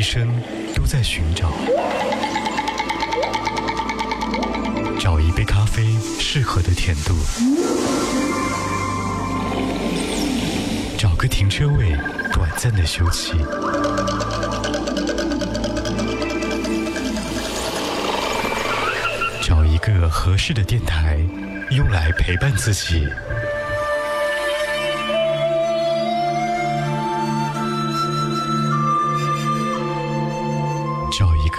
一生都在寻找。找一杯咖啡适合的甜度。找个停车位短暂的休息。找一个合适的电台用来陪伴自己。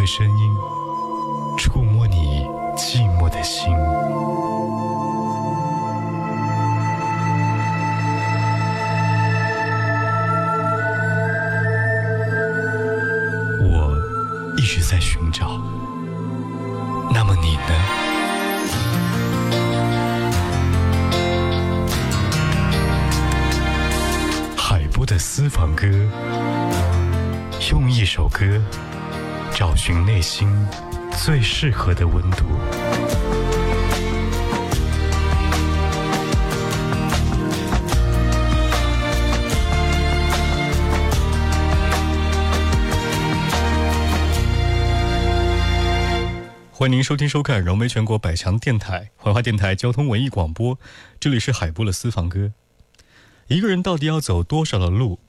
的声音触摸你寂寞的心。我一直在寻找那么你呢？海波的私房歌用一首歌找寻内心最适合的温度。欢迎您收听收看融媒全国百强电台怀化电台交通文艺广播，这里是海波的私房歌。一个人到底要走多少的路，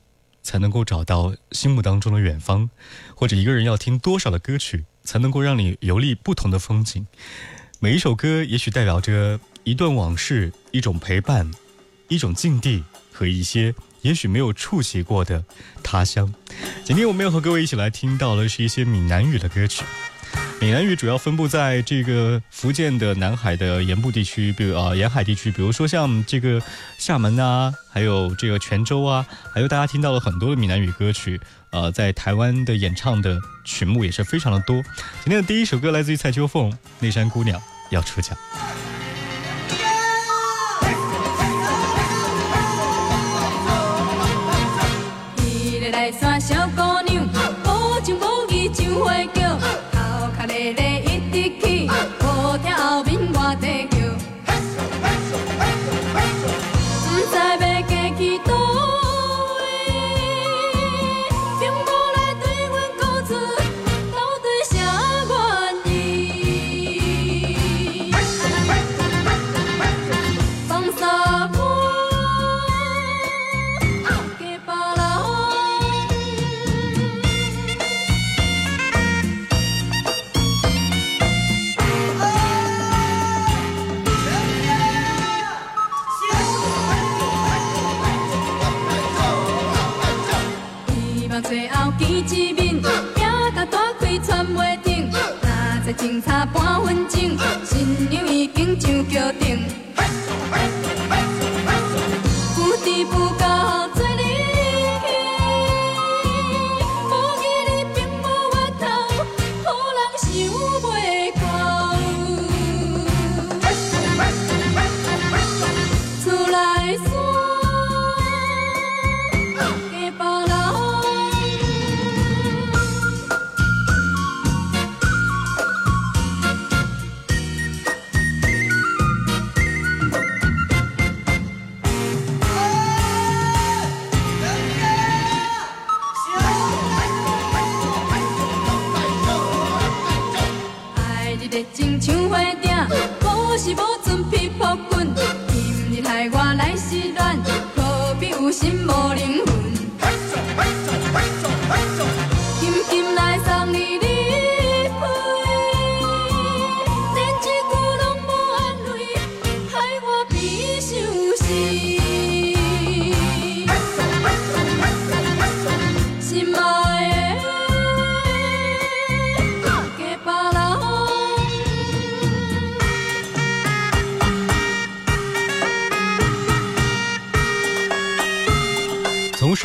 才能够找到心目当中的远方或者一个人要听多少的歌曲才能够让你游历不同的风景。每一首歌也许代表着一段往事一种陪伴一种境地和一些也许没有触及过的他乡。今天我们要和各位一起来听到的是一些闽南语的歌曲。闽南语主要分布在这个福建的南海的盐部地区比如啊沿海地区比如说像这个厦门呐还有这个泉州啊还有大家听到了很多的闽南语歌曲呃在台湾的演唱的曲目也是非常的多。今天的第一首歌来自于蔡秋凤内山姑娘要出嫁。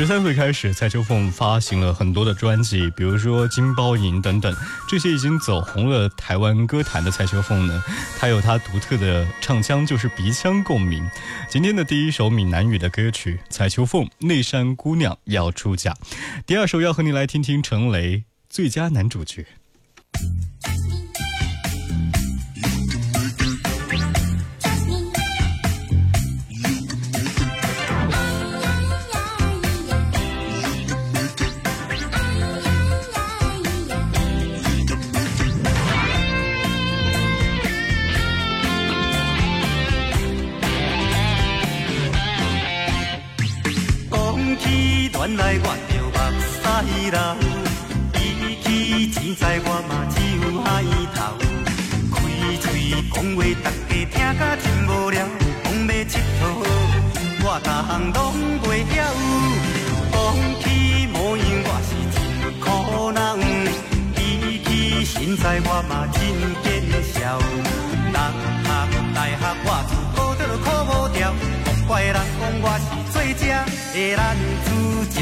三岁开始，蔡秋凤发行了很多的专辑，比如说《金包银》等等，这些已经走红了台湾歌坛的蔡秋凤呢，她有她独特的唱腔，就是鼻腔共鸣。今天的第一首闽南语的歌曲《蔡秋凤内山姑娘要出嫁》，第二首要和你来听听陈雷最佳男主角。起钱财我嘛只有海头。开嘴讲话，大家听甲真无聊，讲要佚佗，我逐项拢袂晓。讲起模样，我是真苦恼。比起身材，我嘛真见笑。人学大学，我自考得考无条，怪人讲我是做这的男主角。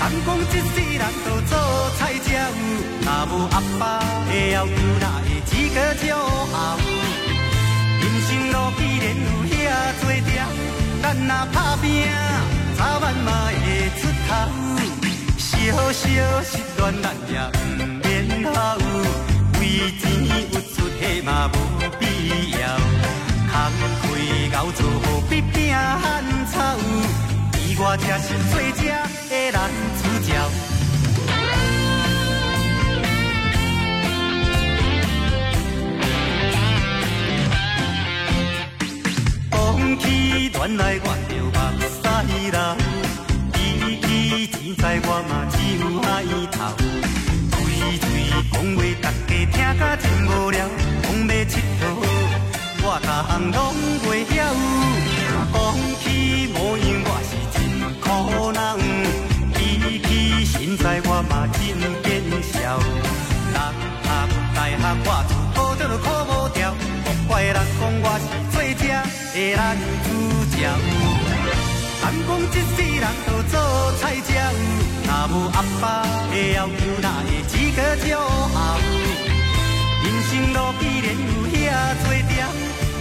人讲一世人都做菜若无阿爸的要求，哪会资格骄傲？人生路既然有遐多条，咱若打拼，早晚嘛会出头。小小失恋咱也毋免好，为钱有出血嘛无必要。空开熬做好比拼汉草，而我才是最正的人起恋爱，我着目屎流。比起钱财，我嘛只有海头。嘴嘴讲话，大家听甲真无聊，讲要佚佗，我逐项拢袂晓。讲起模样，我是真苦恼。比起身材，我嘛真见笑。人学大学，我自考得考无条，怪人讲我是做这的男主角。人讲一世人都做菜鸟，若无阿爸的要求，哪会资格骄傲？人生路既然有遐多条，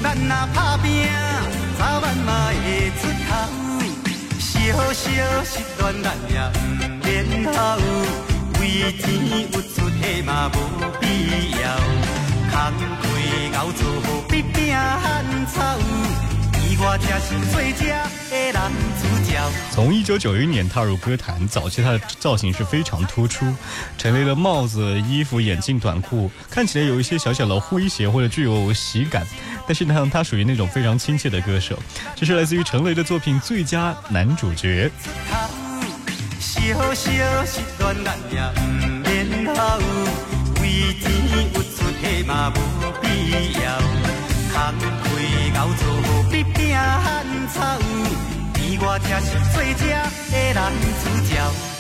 咱若打拼，早晚嘛会出头。小小失恋咱也毋免好，为钱有出血嘛无必要。空开熬做好比拼汉草，从一九九一年踏入歌坛，早期他的造型是非常突出，陈雷的帽子、衣服、眼镜、短裤，看起来有一些小小的诙谐或者具有喜感，但是呢，他属于那种非常亲切的歌手。这是来自于陈雷的作品《最佳男主角》。为。熬做好比拼汉草，而我才是最食的男主角。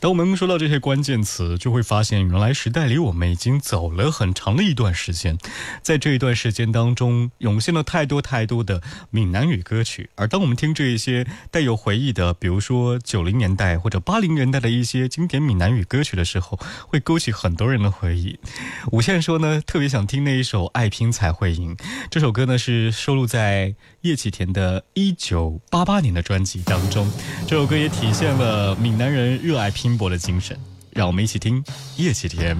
当我们说到这些关键词，就会发现，原来时代离我们已经走了很长的一段时间。在这一段时间当中，涌现了太多太多的闽南语歌曲。而当我们听这一些带有回忆的，比如说九零年代或者八零年代的一些经典闽南语歌曲的时候，会勾起很多人的回忆。吴倩说呢，特别想听那一首《爱拼才会赢》。这首歌呢是收录在叶启田的一九八八年的专辑当中。这首歌也体现了闽南人热爱拼搏的精神。让我们一起听叶启田。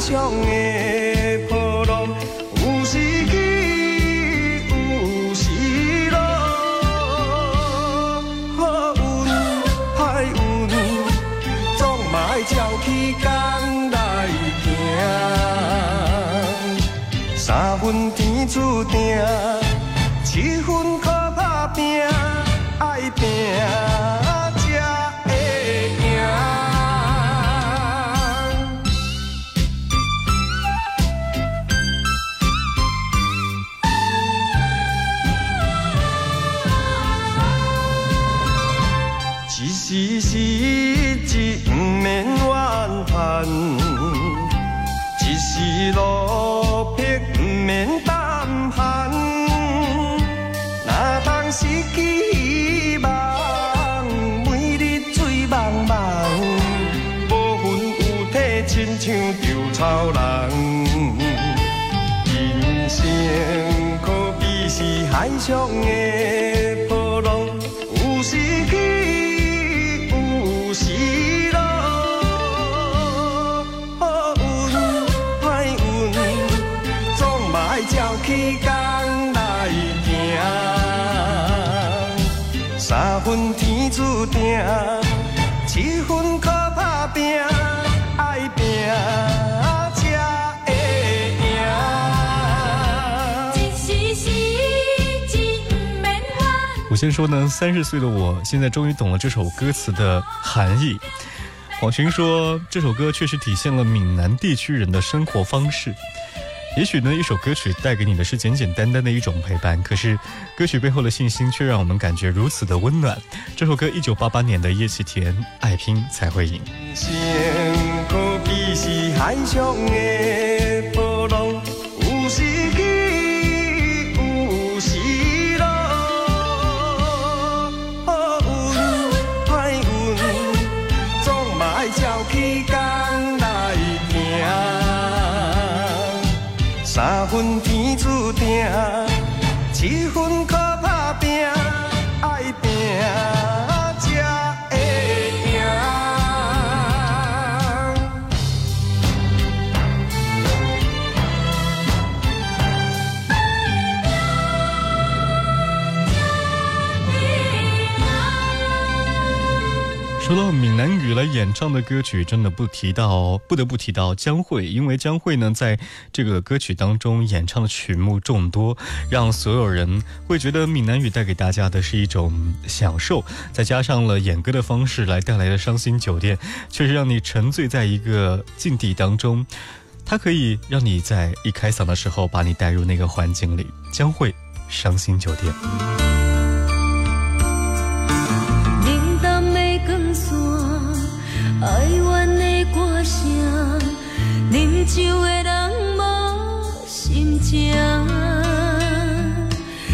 是海上的波浪，有时起，有时落。好运歹运，总嘛爱照起工来行。三分天注定，七分嘻嘻照起工来行。三分天注定，七分靠打拼，爱拼才会赢。我先说呢，三十岁的我现在终于懂了这首歌词的含义。黄群说，这首歌确实体现了闽南地区人的生活方式。也许呢，一首歌曲带给你的是简简单单的一种陪伴，可是歌曲背后的信心却让我们感觉如此的温暖。这首歌一九八八年的叶启田，《爱拼才会赢》。说到闽南语来演唱的歌曲，真的不提到不得不提到江蕙，因为江蕙呢在这个歌曲当中演唱的曲目众多，让所有人会觉得闽南语带给大家的是一种享受，再加上了演歌的方式来带来的伤心酒店，确实让你沉醉在一个境地当中，它可以让你在一开嗓的时候把你带入那个环境里。江蕙《伤心酒店》。酒的人无心情。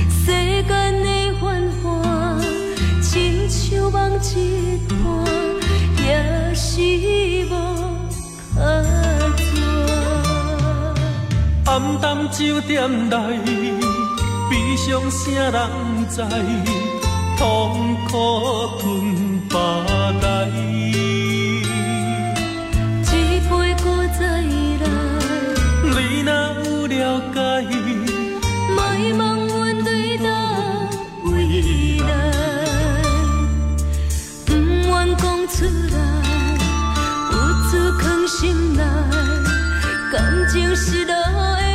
世间的繁华，亲像梦一段，也是无可做。暗淡酒店内，悲伤谁人知？痛苦吞巴袋。一杯搁再，若有了解，莫问阮对倒未来，不愿讲出来，有自藏心内，感情失落的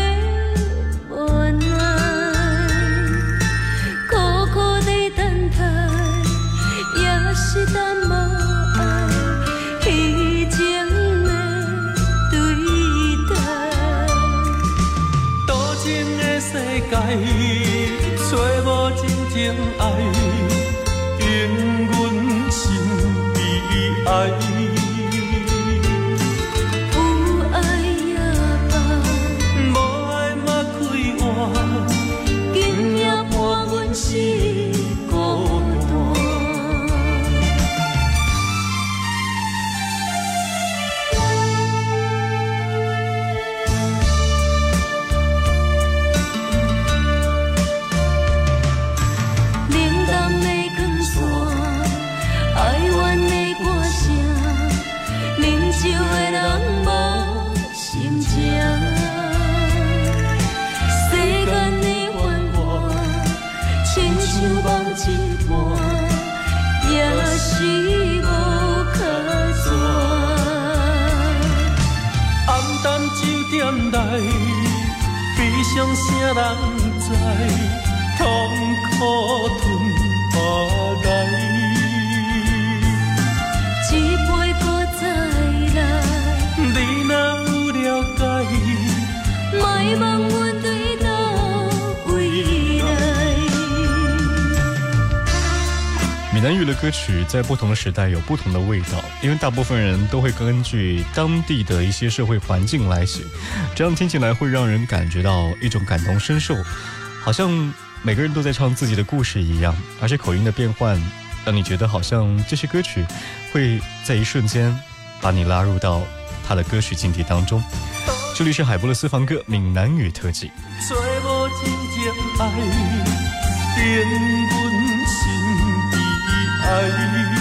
歌曲在不同的时代有不同的味道，因为大部分人都会根据当地的一些社会环境来写，这样听起来会让人感觉到一种感同身受，好像每个人都在唱自己的故事一样，而且口音的变换，让你觉得好像这些歌曲会在一瞬间把你拉入到他的歌曲境地当中。这里是海波的私房歌闽南语特辑。爱。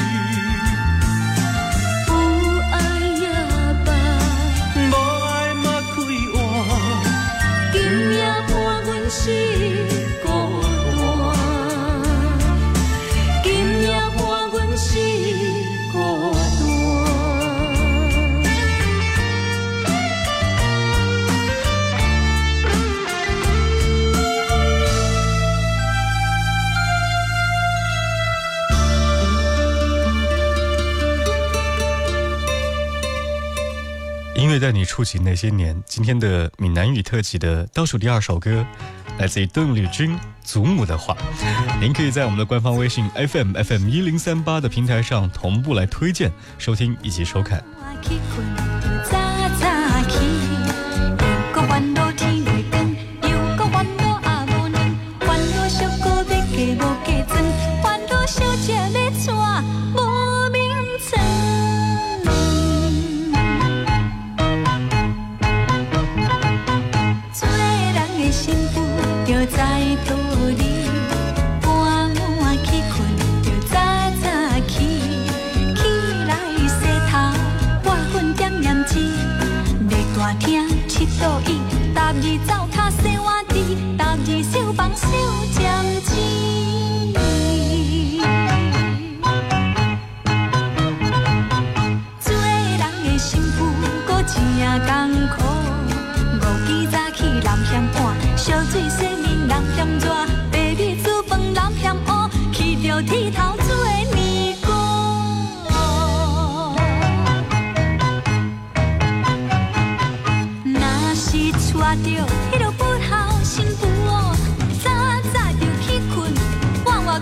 乐带你触及那些年。今天的闽南语特辑的倒数第二首歌，来自于邓丽君《祖母的话》。您可以在我们的官方微信 FM FM 一零三八的平台上同步来推荐、收听以及收看。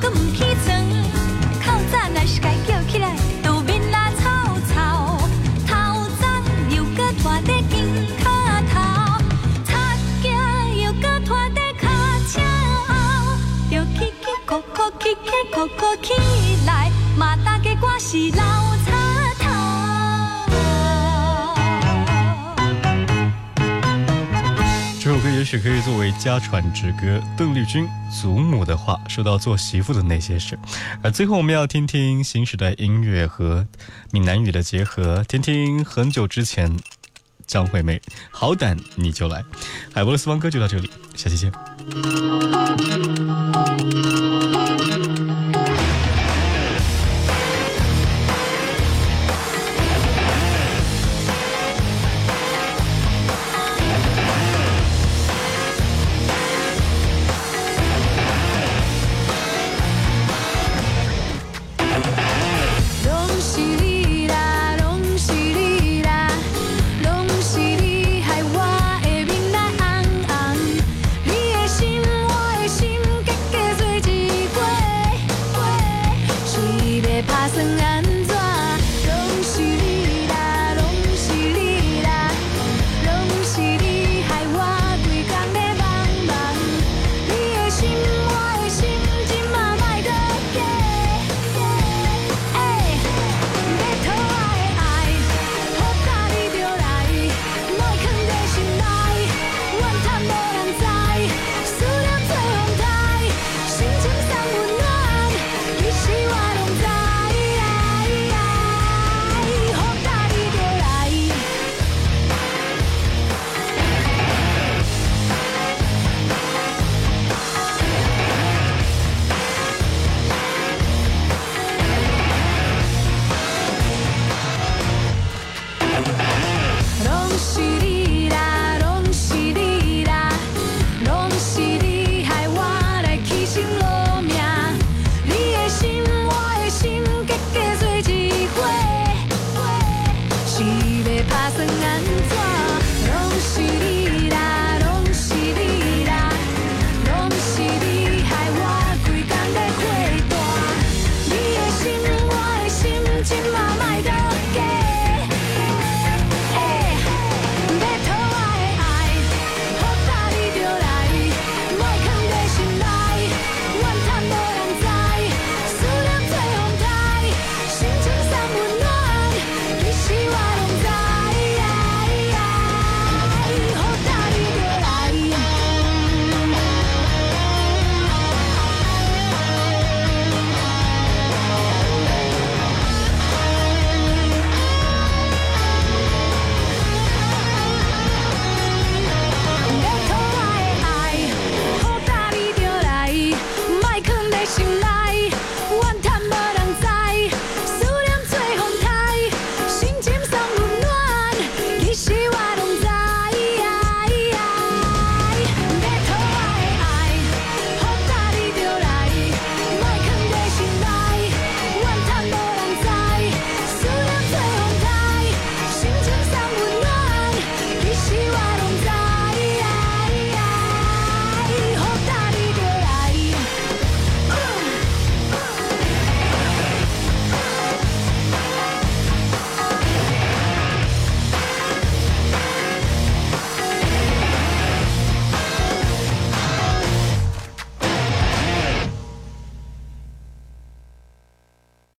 搁毋起床，透早若是该叫起来，就面若臭臭，头早又搁拖在肩胛头，擦镜又搁拖在脚车后，就起起哭哭起起哭哭起来，嘛大家我是是可以作为家传之歌。邓丽君《祖母的话》说到做媳妇的那些事，而最后我们要听听新时代音乐和闽南语的结合，听听很久之前张惠妹《好胆你就来》。海波的私房歌就到这里，下期见。